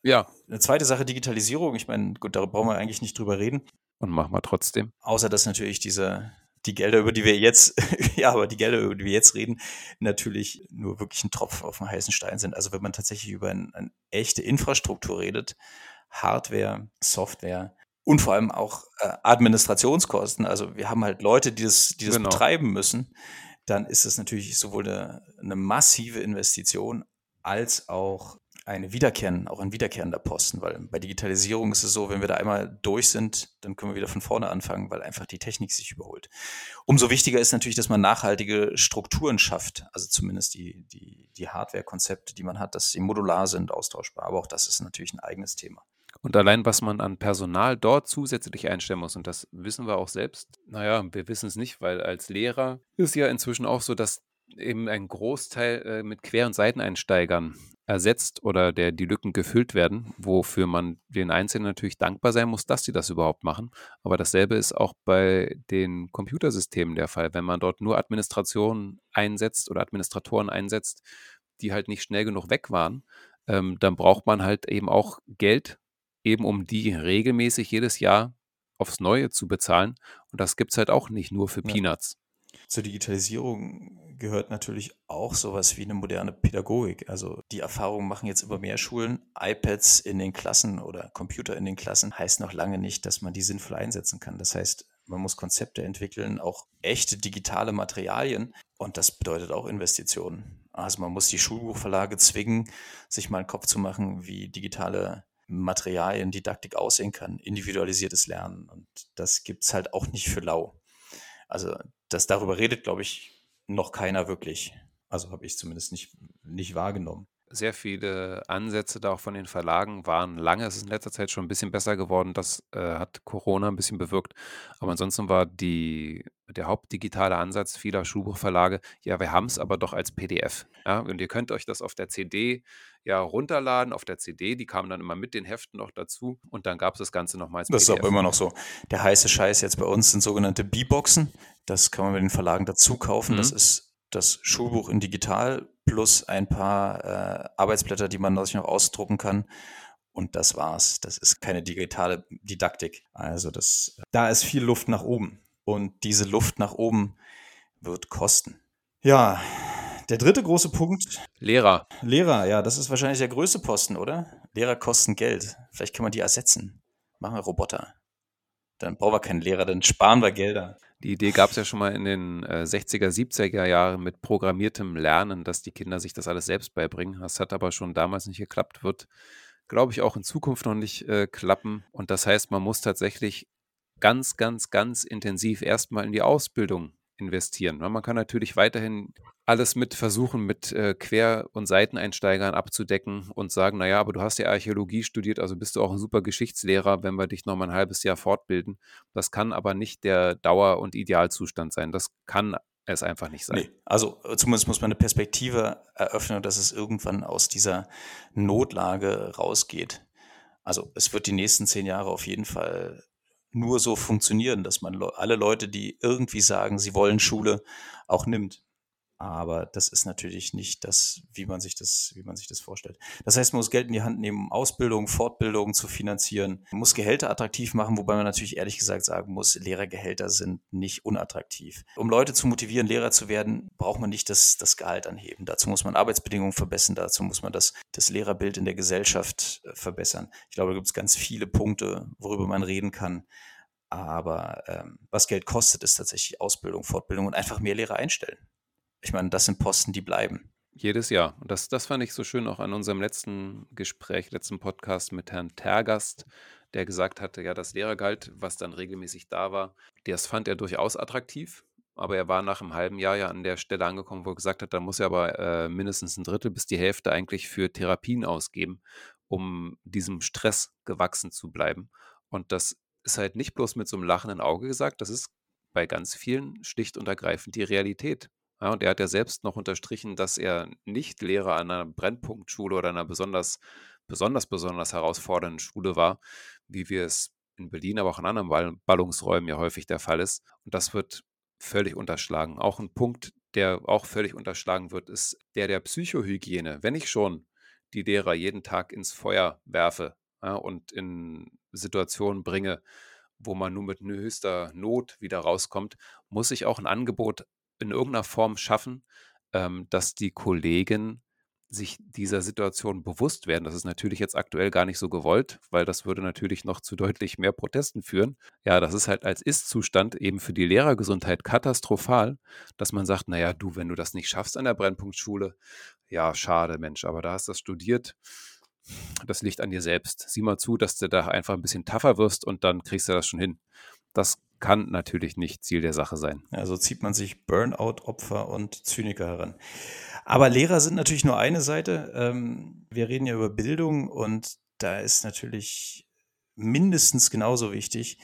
ja. Eine zweite Sache, Digitalisierung. Ich meine, gut, darüber brauchen wir eigentlich nicht drüber reden. Und machen wir trotzdem. Außer dass natürlich diese, die Gelder, über die wir jetzt, ja, aber die Gelder, über die wir jetzt reden, natürlich nur wirklich ein Tropfen auf dem heißen Stein sind. Also wenn man tatsächlich über eine ein echte Infrastruktur redet, Hardware, Software und vor allem auch äh, Administrationskosten, also wir haben halt Leute, die das, die das genau. betreiben müssen, dann ist das natürlich sowohl eine, eine massive Investition als auch eine wiederkehren, auch ein wiederkehrender Posten, weil bei Digitalisierung ist es so, wenn wir da einmal durch sind, dann können wir wieder von vorne anfangen, weil einfach die Technik sich überholt. Umso wichtiger ist natürlich, dass man nachhaltige Strukturen schafft, also zumindest die, die, die Hardware-Konzepte, die man hat, dass sie modular sind, austauschbar, aber auch das ist natürlich ein eigenes Thema. Und allein, was man an Personal dort zusätzlich einstellen muss, und das wissen wir auch selbst, naja, wir wissen es nicht, weil als Lehrer ist ja inzwischen auch so, dass eben ein Großteil äh, mit Quer- und Seiteneinsteigern ersetzt oder der die Lücken gefüllt werden, wofür man den Einzelnen natürlich dankbar sein muss, dass sie das überhaupt machen. Aber dasselbe ist auch bei den Computersystemen der Fall. Wenn man dort nur Administration einsetzt oder Administratoren einsetzt, die halt nicht schnell genug weg waren, ähm, dann braucht man halt eben auch Geld, eben um die regelmäßig jedes Jahr aufs Neue zu bezahlen. Und das gibt es halt auch nicht nur für Peanuts. Zur Digitalisierung gehört natürlich auch sowas wie eine moderne Pädagogik. Also die Erfahrungen machen jetzt immer mehr Schulen. iPads in den Klassen oder Computer in den Klassen heißt noch lange nicht, dass man die sinnvoll einsetzen kann. Das heißt, man muss Konzepte entwickeln, auch echte digitale Materialien. Und das bedeutet auch Investitionen. Also man muss die Schulbuchverlage zwingen, sich mal einen Kopf zu machen, wie digitale Materialien, Didaktik aussehen kann, individualisiertes Lernen. Und das gibt es halt auch nicht für lau. Also das darüber redet, glaube ich, noch keiner wirklich. Also habe ich zumindest nicht, nicht wahrgenommen. Sehr viele Ansätze da auch von den Verlagen waren lange. Es ist in letzter Zeit schon ein bisschen besser geworden. Das äh, hat Corona ein bisschen bewirkt. Aber ansonsten war die, der hauptdigitale Ansatz vieler Schulbuchverlage, ja, wir haben es aber doch als PDF. Ja? Und ihr könnt euch das auf der CD ja runterladen, auf der CD. Die kamen dann immer mit den Heften noch dazu. Und dann gab es das Ganze nochmals. Das PDF. ist aber immer noch so. Der heiße Scheiß jetzt bei uns sind sogenannte B-Boxen. Das kann man mit den Verlagen dazu kaufen. Mhm. Das ist das Schulbuch in digital plus ein paar äh, Arbeitsblätter, die man sich noch ausdrucken kann. Und das war's. Das ist keine digitale Didaktik. Also das, da ist viel Luft nach oben. Und diese Luft nach oben wird kosten. Ja, der dritte große Punkt. Lehrer. Lehrer, ja, das ist wahrscheinlich der größte Posten, oder? Lehrer kosten Geld. Vielleicht kann man die ersetzen. Machen wir Roboter. Dann brauchen wir keinen Lehrer, dann sparen wir Gelder. Die Idee gab es ja schon mal in den äh, 60er, 70er Jahren mit programmiertem Lernen, dass die Kinder sich das alles selbst beibringen. Das hat aber schon damals nicht geklappt, wird, glaube ich, auch in Zukunft noch nicht äh, klappen. Und das heißt, man muss tatsächlich ganz, ganz, ganz intensiv erstmal in die Ausbildung investieren. Ne? Man kann natürlich weiterhin alles mit versuchen, mit äh, Quer- und Seiteneinsteigern abzudecken und sagen, naja, aber du hast ja Archäologie studiert, also bist du auch ein super Geschichtslehrer, wenn wir dich noch mal ein halbes Jahr fortbilden. Das kann aber nicht der Dauer- und Idealzustand sein. Das kann es einfach nicht sein. Nee, also äh, zumindest muss man eine Perspektive eröffnen, dass es irgendwann aus dieser Notlage rausgeht. Also es wird die nächsten zehn Jahre auf jeden Fall nur so funktionieren, dass man alle Leute, die irgendwie sagen, sie wollen Schule, auch nimmt. Aber das ist natürlich nicht das, wie man sich das, wie man sich das vorstellt. Das heißt, man muss Geld in die Hand nehmen, um Ausbildung, Fortbildung zu finanzieren. Man muss Gehälter attraktiv machen, wobei man natürlich ehrlich gesagt sagen muss, Lehrergehälter sind nicht unattraktiv. Um Leute zu motivieren, Lehrer zu werden, braucht man nicht das, das Gehalt anheben. Dazu muss man Arbeitsbedingungen verbessern, dazu muss man das, das Lehrerbild in der Gesellschaft äh, verbessern. Ich glaube, da gibt es ganz viele Punkte, worüber man reden kann. Aber ähm, was Geld kostet, ist tatsächlich Ausbildung, Fortbildung und einfach mehr Lehrer einstellen ich meine, das sind Posten, die bleiben. Jedes Jahr. Und das, das fand ich so schön auch an unserem letzten Gespräch, letzten Podcast mit Herrn Tergast, der gesagt hatte, ja, das Lehrergehalt, was dann regelmäßig da war, das fand er durchaus attraktiv. Aber er war nach einem halben Jahr ja an der Stelle angekommen, wo er gesagt hat, da muss er aber äh, mindestens ein Drittel bis die Hälfte eigentlich für Therapien ausgeben, um diesem Stress gewachsen zu bleiben. Und das ist halt nicht bloß mit so einem lachenden Auge gesagt, das ist bei ganz vielen schlicht und ergreifend die Realität. Ja, und er hat ja selbst noch unterstrichen, dass er nicht Lehrer an einer Brennpunktschule oder einer besonders, besonders, besonders herausfordernden Schule war, wie wir es in Berlin, aber auch in anderen Ballungsräumen ja häufig der Fall ist. Und das wird völlig unterschlagen. Auch ein Punkt, der auch völlig unterschlagen wird, ist der der Psychohygiene. Wenn ich schon die Lehrer jeden Tag ins Feuer werfe ja, und in Situationen bringe, wo man nur mit höchster Not wieder rauskommt, muss ich auch ein Angebot in irgendeiner Form schaffen, ähm, dass die Kollegen sich dieser Situation bewusst werden. Das ist natürlich jetzt aktuell gar nicht so gewollt, weil das würde natürlich noch zu deutlich mehr Protesten führen. Ja, das ist halt als Ist-Zustand eben für die Lehrergesundheit katastrophal, dass man sagt, naja, du, wenn du das nicht schaffst an der Brennpunktschule, ja, schade, Mensch, aber da hast du das studiert. Das liegt an dir selbst. Sieh mal zu, dass du da einfach ein bisschen tougher wirst und dann kriegst du das schon hin. Das kann natürlich nicht Ziel der Sache sein. Also zieht man sich Burnout-Opfer und Zyniker heran. Aber Lehrer sind natürlich nur eine Seite. Ähm, wir reden ja über Bildung und da ist natürlich mindestens genauso wichtig,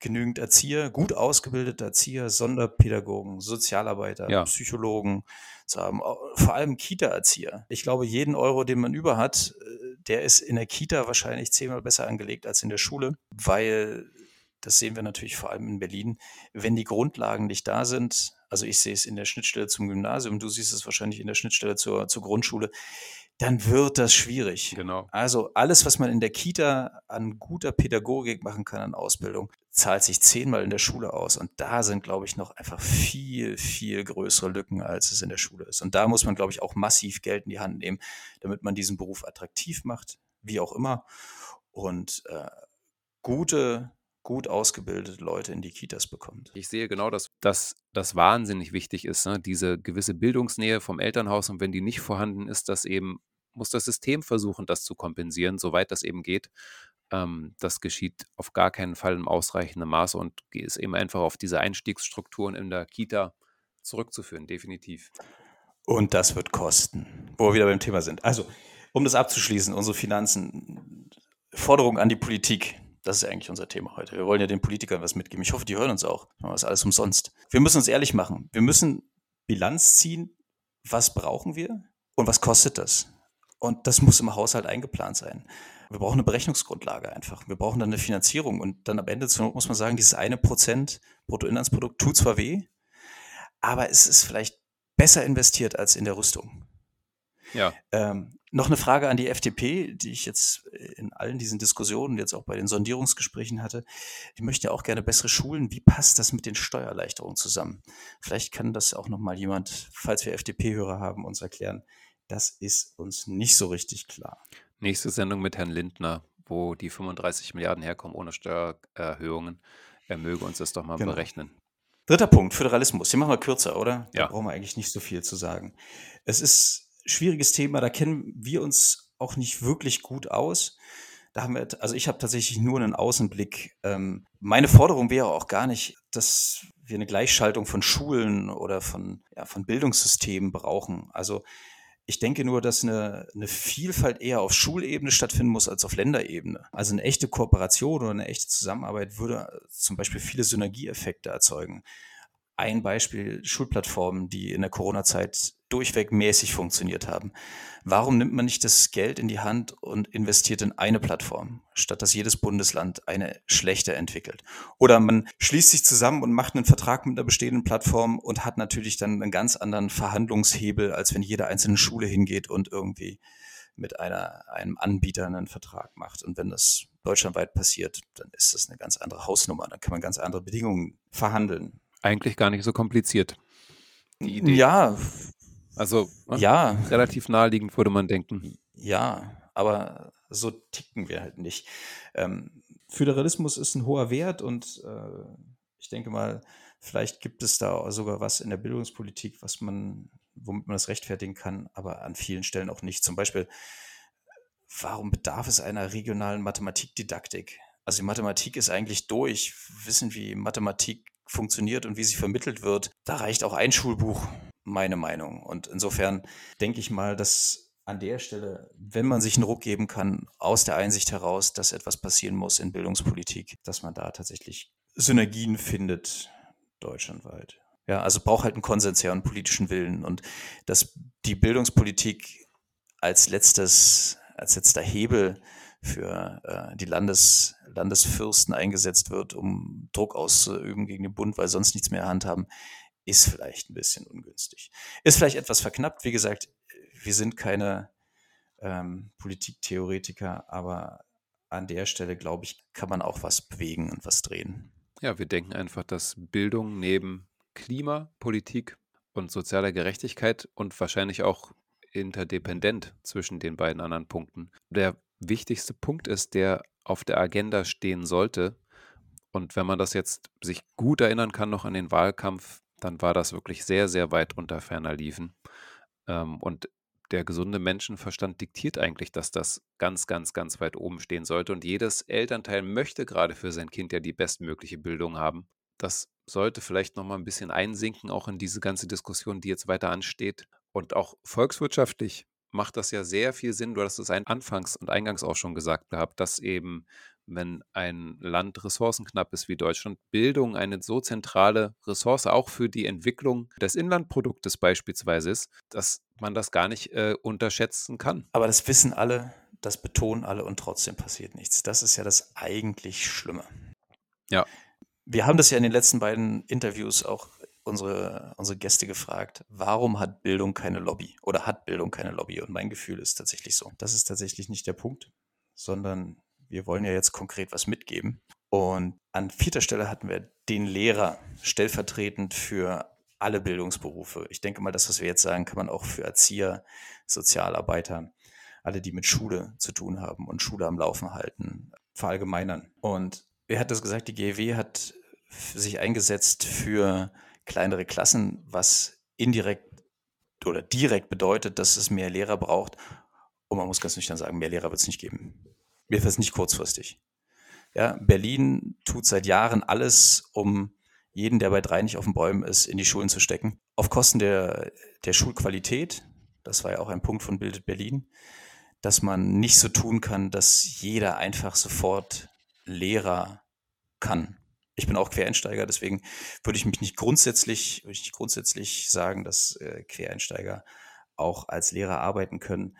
genügend Erzieher, gut ausgebildete Erzieher, Sonderpädagogen, Sozialarbeiter, ja. Psychologen zu haben, vor allem Kita-Erzieher. Ich glaube, jeden Euro, den man über hat, äh, der ist in der Kita wahrscheinlich zehnmal besser angelegt als in der Schule, weil das sehen wir natürlich vor allem in Berlin, wenn die Grundlagen nicht da sind, also ich sehe es in der Schnittstelle zum Gymnasium, du siehst es wahrscheinlich in der Schnittstelle zur, zur Grundschule, dann wird das schwierig. Genau. Also alles, was man in der Kita an guter Pädagogik machen kann, an Ausbildung, zahlt sich zehnmal in der Schule aus. Und da sind, glaube ich, noch einfach viel, viel größere Lücken, als es in der Schule ist. Und da muss man, glaube ich, auch massiv Geld in die Hand nehmen, damit man diesen Beruf attraktiv macht, wie auch immer. Und äh, gute gut ausgebildete Leute in die Kitas bekommt. Ich sehe genau, dass, dass das wahnsinnig wichtig ist, ne? diese gewisse Bildungsnähe vom Elternhaus und wenn die nicht vorhanden ist, dass eben muss das System versuchen, das zu kompensieren, soweit das eben geht. Ähm, das geschieht auf gar keinen Fall im ausreichenden Maße und ist eben einfach auf diese Einstiegsstrukturen in der Kita zurückzuführen, definitiv. Und das wird kosten, wo wir wieder beim Thema sind. Also, um das abzuschließen, unsere Finanzen, Forderung an die Politik. Das ist eigentlich unser Thema heute. Wir wollen ja den Politikern was mitgeben. Ich hoffe, die hören uns auch. Das ist alles umsonst. Wir müssen uns ehrlich machen. Wir müssen Bilanz ziehen. Was brauchen wir und was kostet das? Und das muss im Haushalt eingeplant sein. Wir brauchen eine Berechnungsgrundlage einfach. Wir brauchen dann eine Finanzierung. Und dann am Ende muss man sagen, dieses eine Prozent Bruttoinlandsprodukt tut zwar weh, aber es ist vielleicht besser investiert als in der Rüstung. Ja. Ähm, noch eine Frage an die FDP, die ich jetzt in allen diesen Diskussionen, jetzt auch bei den Sondierungsgesprächen hatte. Die möchte ja auch gerne bessere Schulen. Wie passt das mit den Steuererleichterungen zusammen? Vielleicht kann das auch noch mal jemand, falls wir FDP-Hörer haben, uns erklären. Das ist uns nicht so richtig klar. Nächste Sendung mit Herrn Lindner, wo die 35 Milliarden herkommen ohne Steuererhöhungen. Er möge uns das doch mal genau. berechnen. Dritter Punkt, Föderalismus. Den machen wir kürzer, oder? Da ja. brauchen wir eigentlich nicht so viel zu sagen. Es ist schwieriges Thema, da kennen wir uns auch nicht wirklich gut aus. Da haben wir, also ich habe tatsächlich nur einen Außenblick. Ähm, meine Forderung wäre auch gar nicht, dass wir eine Gleichschaltung von Schulen oder von, ja, von Bildungssystemen brauchen. Also ich denke nur, dass eine, eine Vielfalt eher auf Schulebene stattfinden muss als auf Länderebene. Also eine echte Kooperation oder eine echte Zusammenarbeit würde zum Beispiel viele Synergieeffekte erzeugen. Ein Beispiel Schulplattformen, die in der Corona-Zeit durchweg mäßig funktioniert haben. Warum nimmt man nicht das Geld in die Hand und investiert in eine Plattform, statt dass jedes Bundesland eine schlechte entwickelt? Oder man schließt sich zusammen und macht einen Vertrag mit einer bestehenden Plattform und hat natürlich dann einen ganz anderen Verhandlungshebel, als wenn jede einzelne Schule hingeht und irgendwie mit einer, einem Anbieter einen Vertrag macht. Und wenn das deutschlandweit passiert, dann ist das eine ganz andere Hausnummer. Dann kann man ganz andere Bedingungen verhandeln. Eigentlich gar nicht so kompliziert. Ja, also ne? ja, relativ naheliegend würde man denken. Ja, aber so ticken wir halt nicht. Ähm, Föderalismus ist ein hoher Wert und äh, ich denke mal, vielleicht gibt es da sogar was in der Bildungspolitik, was man, womit man das rechtfertigen kann, aber an vielen Stellen auch nicht. Zum Beispiel, warum bedarf es einer regionalen Mathematikdidaktik? Also die Mathematik ist eigentlich durch, wissen, wie Mathematik funktioniert und wie sie vermittelt wird. Da reicht auch ein Schulbuch meine Meinung. Und insofern denke ich mal, dass an der Stelle, wenn man sich einen Ruck geben kann, aus der Einsicht heraus, dass etwas passieren muss in Bildungspolitik, dass man da tatsächlich Synergien findet, deutschlandweit. Ja, also braucht halt einen Konsens her und politischen Willen. Und dass die Bildungspolitik als letztes, als letzter Hebel für äh, die Landes, Landesfürsten eingesetzt wird, um Druck auszuüben gegen den Bund, weil sonst nichts mehr handhaben, ist vielleicht ein bisschen ungünstig. Ist vielleicht etwas verknappt. Wie gesagt, wir sind keine ähm, Politiktheoretiker, aber an der Stelle, glaube ich, kann man auch was bewegen und was drehen. Ja, wir denken einfach, dass Bildung neben Klima, Politik und sozialer Gerechtigkeit und wahrscheinlich auch interdependent zwischen den beiden anderen Punkten der wichtigste Punkt ist, der auf der Agenda stehen sollte. Und wenn man das jetzt sich gut erinnern kann, noch an den Wahlkampf dann war das wirklich sehr, sehr weit unter ferner Liefen. Ähm, und der gesunde Menschenverstand diktiert eigentlich, dass das ganz, ganz, ganz weit oben stehen sollte. Und jedes Elternteil möchte gerade für sein Kind ja die bestmögliche Bildung haben. Das sollte vielleicht nochmal ein bisschen einsinken, auch in diese ganze Diskussion, die jetzt weiter ansteht. Und auch volkswirtschaftlich macht das ja sehr viel Sinn. Du hast es anfangs und eingangs auch schon gesagt gehabt, dass eben wenn ein Land ressourcenknapp ist wie Deutschland, Bildung eine so zentrale Ressource auch für die Entwicklung des Inlandproduktes beispielsweise ist, dass man das gar nicht äh, unterschätzen kann. Aber das wissen alle, das betonen alle und trotzdem passiert nichts. Das ist ja das eigentlich Schlimme. Ja. Wir haben das ja in den letzten beiden Interviews auch unsere, unsere Gäste gefragt, warum hat Bildung keine Lobby oder hat Bildung keine Lobby? Und mein Gefühl ist tatsächlich so. Das ist tatsächlich nicht der Punkt, sondern wir wollen ja jetzt konkret was mitgeben. Und an vierter Stelle hatten wir den Lehrer stellvertretend für alle Bildungsberufe. Ich denke mal, das, was wir jetzt sagen, kann man auch für Erzieher, Sozialarbeiter, alle, die mit Schule zu tun haben und Schule am Laufen halten, verallgemeinern. Und wer hat das gesagt? Die GEW hat sich eingesetzt für kleinere Klassen, was indirekt oder direkt bedeutet, dass es mehr Lehrer braucht. Und man muss ganz nüchtern sagen, mehr Lehrer wird es nicht geben ist nicht kurzfristig. Ja, Berlin tut seit Jahren alles, um jeden, der bei drei nicht auf den Bäumen ist, in die Schulen zu stecken. Auf Kosten der, der Schulqualität, das war ja auch ein Punkt von Bildet Berlin, dass man nicht so tun kann, dass jeder einfach sofort Lehrer kann. Ich bin auch Quereinsteiger, deswegen würde ich mich nicht grundsätzlich, würde ich nicht grundsätzlich sagen, dass äh, Quereinsteiger auch als Lehrer arbeiten können.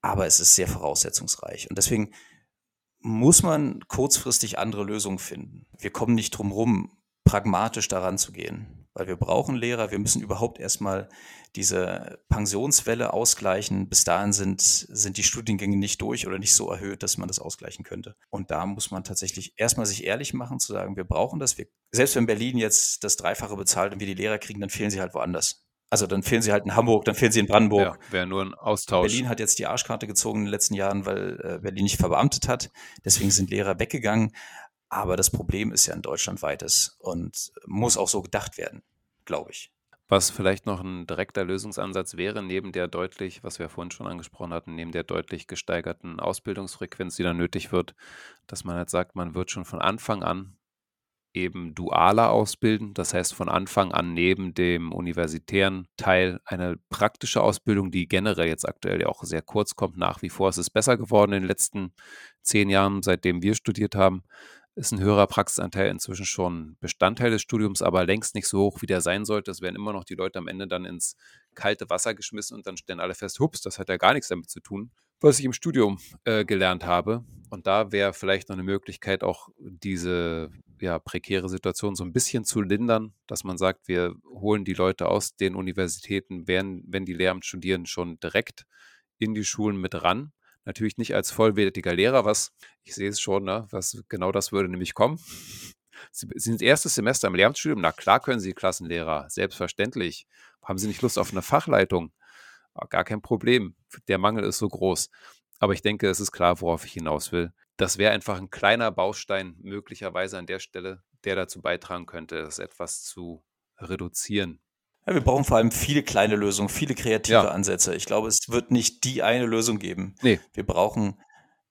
Aber es ist sehr voraussetzungsreich. Und deswegen muss man kurzfristig andere Lösungen finden. Wir kommen nicht drum rum, pragmatisch daran zu gehen, weil wir brauchen Lehrer. Wir müssen überhaupt erstmal diese Pensionswelle ausgleichen. Bis dahin sind, sind die Studiengänge nicht durch oder nicht so erhöht, dass man das ausgleichen könnte. Und da muss man tatsächlich erstmal sich ehrlich machen, zu sagen, wir brauchen das. Wir, selbst wenn Berlin jetzt das Dreifache bezahlt und wir die Lehrer kriegen, dann fehlen sie halt woanders. Also dann fehlen sie halt in Hamburg, dann fehlen sie in Brandenburg. Ja, wäre nur ein Austausch. Berlin hat jetzt die Arschkarte gezogen in den letzten Jahren, weil äh, Berlin nicht verbeamtet hat. Deswegen sind Lehrer weggegangen. Aber das Problem ist ja ein deutschlandweites und muss auch so gedacht werden, glaube ich. Was vielleicht noch ein direkter Lösungsansatz wäre, neben der deutlich, was wir vorhin schon angesprochen hatten, neben der deutlich gesteigerten Ausbildungsfrequenz, die dann nötig wird, dass man halt sagt, man wird schon von Anfang an eben dualer ausbilden, das heißt von Anfang an neben dem universitären Teil eine praktische Ausbildung, die generell jetzt aktuell ja auch sehr kurz kommt, nach wie vor. Es ist besser geworden in den letzten zehn Jahren, seitdem wir studiert haben. Ist ein höherer Praxisanteil inzwischen schon Bestandteil des Studiums, aber längst nicht so hoch, wie der sein sollte. Es werden immer noch die Leute am Ende dann ins kalte Wasser geschmissen und dann stellen alle fest, hups, das hat ja gar nichts damit zu tun, was ich im Studium äh, gelernt habe. Und da wäre vielleicht noch eine Möglichkeit, auch diese ja, prekäre Situation so ein bisschen zu lindern, dass man sagt, wir holen die Leute aus den Universitäten, werden, wenn die Lehramt studieren, schon direkt in die Schulen mit ran. Natürlich nicht als vollwertiger Lehrer, was ich sehe es schon, ne, was genau das würde nämlich kommen. Sie sind erstes Semester im Lehramtsstudium, na klar können Sie Klassenlehrer, selbstverständlich. Haben Sie nicht Lust auf eine Fachleitung? Ah, gar kein Problem. Der Mangel ist so groß. Aber ich denke, es ist klar, worauf ich hinaus will. Das wäre einfach ein kleiner Baustein möglicherweise an der Stelle, der dazu beitragen könnte, das etwas zu reduzieren. Ja, wir brauchen vor allem viele kleine Lösungen, viele kreative ja. Ansätze. Ich glaube, es wird nicht die eine Lösung geben. Nee. Wir brauchen,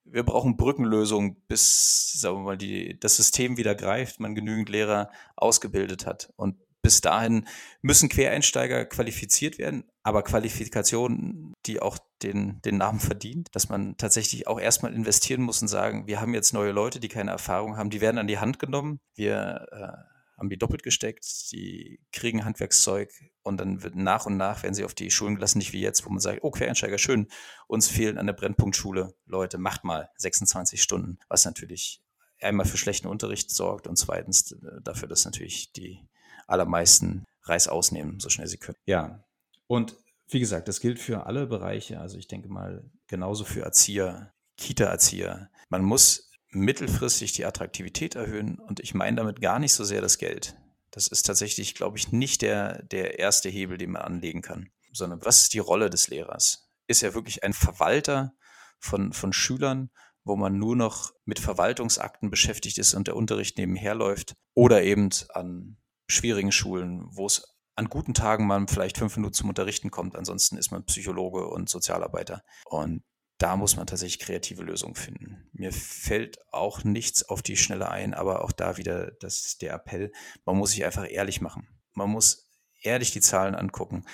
wir brauchen Brückenlösungen, bis, sagen wir mal, die, das System wieder greift, man genügend Lehrer ausgebildet hat. Und bis dahin müssen Quereinsteiger qualifiziert werden, aber Qualifikationen, die auch den, den Namen verdient, dass man tatsächlich auch erstmal investieren muss und sagen, wir haben jetzt neue Leute, die keine Erfahrung haben, die werden an die Hand genommen, wir äh, haben die doppelt gesteckt, die kriegen Handwerkszeug und dann wird nach und nach werden sie auf die Schulen gelassen, nicht wie jetzt, wo man sagt, oh Quereinsteiger, schön, uns fehlen an der Brennpunktschule. Leute, macht mal 26 Stunden, was natürlich einmal für schlechten Unterricht sorgt und zweitens äh, dafür, dass natürlich die allermeisten Reis ausnehmen, so schnell sie können. Ja, und wie gesagt, das gilt für alle Bereiche. Also ich denke mal genauso für Erzieher, Kita-Erzieher. Man muss mittelfristig die Attraktivität erhöhen und ich meine damit gar nicht so sehr das Geld. Das ist tatsächlich, glaube ich, nicht der, der erste Hebel, den man anlegen kann, sondern was ist die Rolle des Lehrers? Ist er wirklich ein Verwalter von, von Schülern, wo man nur noch mit Verwaltungsakten beschäftigt ist und der Unterricht nebenher läuft oder eben an schwierigen Schulen, wo es an guten Tagen man vielleicht fünf Minuten zum Unterrichten kommt, ansonsten ist man Psychologe und Sozialarbeiter. Und da muss man tatsächlich kreative Lösungen finden. Mir fällt auch nichts auf die Schnelle ein, aber auch da wieder das, der Appell, man muss sich einfach ehrlich machen. Man muss ehrlich die Zahlen angucken,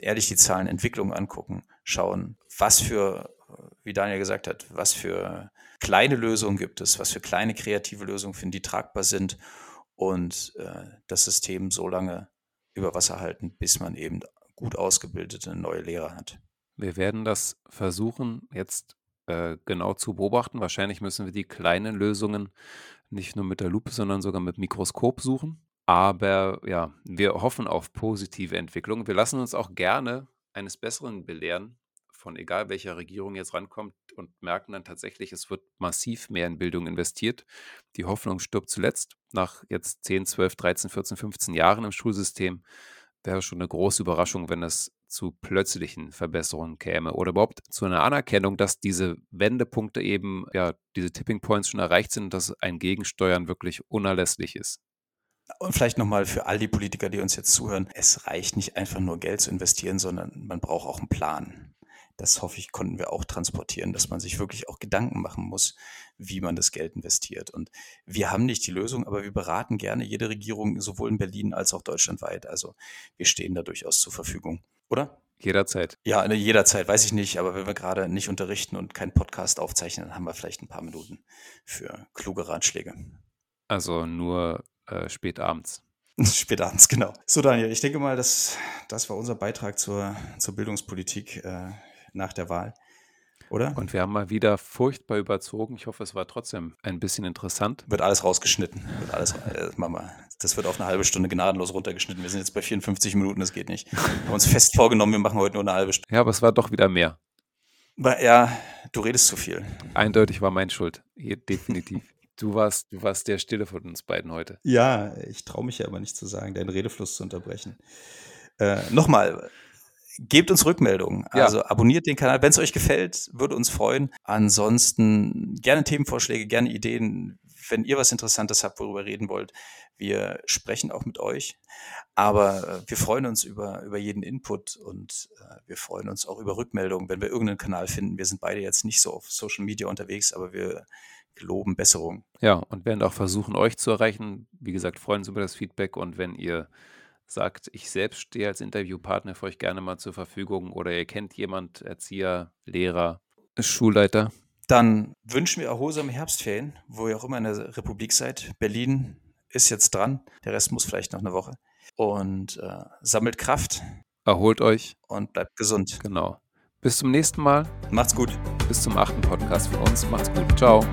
ehrlich die Zahlenentwicklung angucken, schauen, was für, wie Daniel gesagt hat, was für kleine Lösungen gibt es, was für kleine kreative Lösungen finden, die tragbar sind und äh, das System so lange über Wasser halten, bis man eben gut ausgebildete neue Lehrer hat. Wir werden das versuchen jetzt äh, genau zu beobachten. Wahrscheinlich müssen wir die kleinen Lösungen nicht nur mit der Lupe, sondern sogar mit Mikroskop suchen. Aber ja, wir hoffen auf positive Entwicklung. Wir lassen uns auch gerne eines Besseren belehren, von egal welcher Regierung jetzt rankommt und merken dann tatsächlich, es wird massiv mehr in Bildung investiert. Die Hoffnung stirbt zuletzt. Nach jetzt 10, 12, 13, 14, 15 Jahren im Schulsystem wäre schon eine große Überraschung, wenn es zu plötzlichen Verbesserungen käme oder überhaupt zu einer Anerkennung, dass diese Wendepunkte eben, ja, diese Tipping Points schon erreicht sind und dass ein Gegensteuern wirklich unerlässlich ist. Und vielleicht nochmal für all die Politiker, die uns jetzt zuhören, es reicht nicht einfach nur Geld zu investieren, sondern man braucht auch einen Plan das hoffe ich, konnten wir auch transportieren, dass man sich wirklich auch Gedanken machen muss, wie man das Geld investiert. Und wir haben nicht die Lösung, aber wir beraten gerne jede Regierung, sowohl in Berlin als auch deutschlandweit. Also wir stehen da durchaus zur Verfügung, oder? Jederzeit. Ja, ne, jederzeit, weiß ich nicht, aber wenn wir gerade nicht unterrichten und keinen Podcast aufzeichnen, dann haben wir vielleicht ein paar Minuten für kluge Ratschläge. Also nur äh, spät abends. Spät abends, genau. So, Daniel, ich denke mal, das, das war unser Beitrag zur, zur Bildungspolitik. Äh, nach der Wahl. Oder? Und wir haben mal wieder furchtbar überzogen. Ich hoffe, es war trotzdem ein bisschen interessant. Wird alles rausgeschnitten. Wird alles, äh, Mama, das wird auf eine halbe Stunde gnadenlos runtergeschnitten. Wir sind jetzt bei 54 Minuten, das geht nicht. Wir haben uns fest vorgenommen, wir machen heute nur eine halbe Stunde. Ja, aber es war doch wieder mehr. Ja, du redest zu viel. Eindeutig war mein Schuld. Definitiv. Du warst, du warst der Stille von uns beiden heute. Ja, ich traue mich ja aber nicht zu sagen, deinen Redefluss zu unterbrechen. Äh, Nochmal, gebt uns Rückmeldungen. Ja. Also abonniert den Kanal. Wenn es euch gefällt, würde uns freuen. Ansonsten gerne Themenvorschläge, gerne Ideen, wenn ihr was Interessantes habt, worüber ihr reden wollt, wir sprechen auch mit euch. Aber äh, wir freuen uns über, über jeden Input und äh, wir freuen uns auch über Rückmeldungen, wenn wir irgendeinen Kanal finden. Wir sind beide jetzt nicht so auf Social Media unterwegs, aber wir geloben Besserung. Ja, und werden auch versuchen, euch zu erreichen. Wie gesagt, freuen uns über das Feedback und wenn ihr sagt, ich selbst stehe als Interviewpartner für euch gerne mal zur Verfügung oder ihr kennt jemand, Erzieher, Lehrer, Schulleiter. Dann wünschen wir erholsame Herbstferien, wo ihr auch immer in der Republik seid. Berlin ist jetzt dran, der Rest muss vielleicht noch eine Woche. Und äh, sammelt Kraft. Erholt euch. Und bleibt gesund. Genau. Bis zum nächsten Mal. Macht's gut. Bis zum achten Podcast von uns. Macht's gut. Ciao.